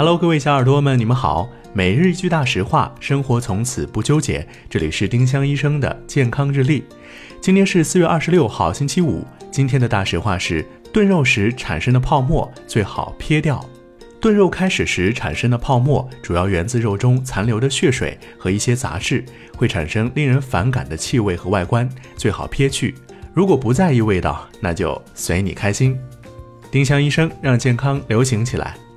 Hello，各位小耳朵们，你们好。每日一句大实话，生活从此不纠结。这里是丁香医生的健康日历。今天是四月二十六号，星期五。今天的大实话是：炖肉时产生的泡沫最好撇掉。炖肉开始时产生的泡沫，主要源自肉中残留的血水和一些杂质，会产生令人反感的气味和外观，最好撇去。如果不在意味道，那就随你开心。丁香医生让健康流行起来。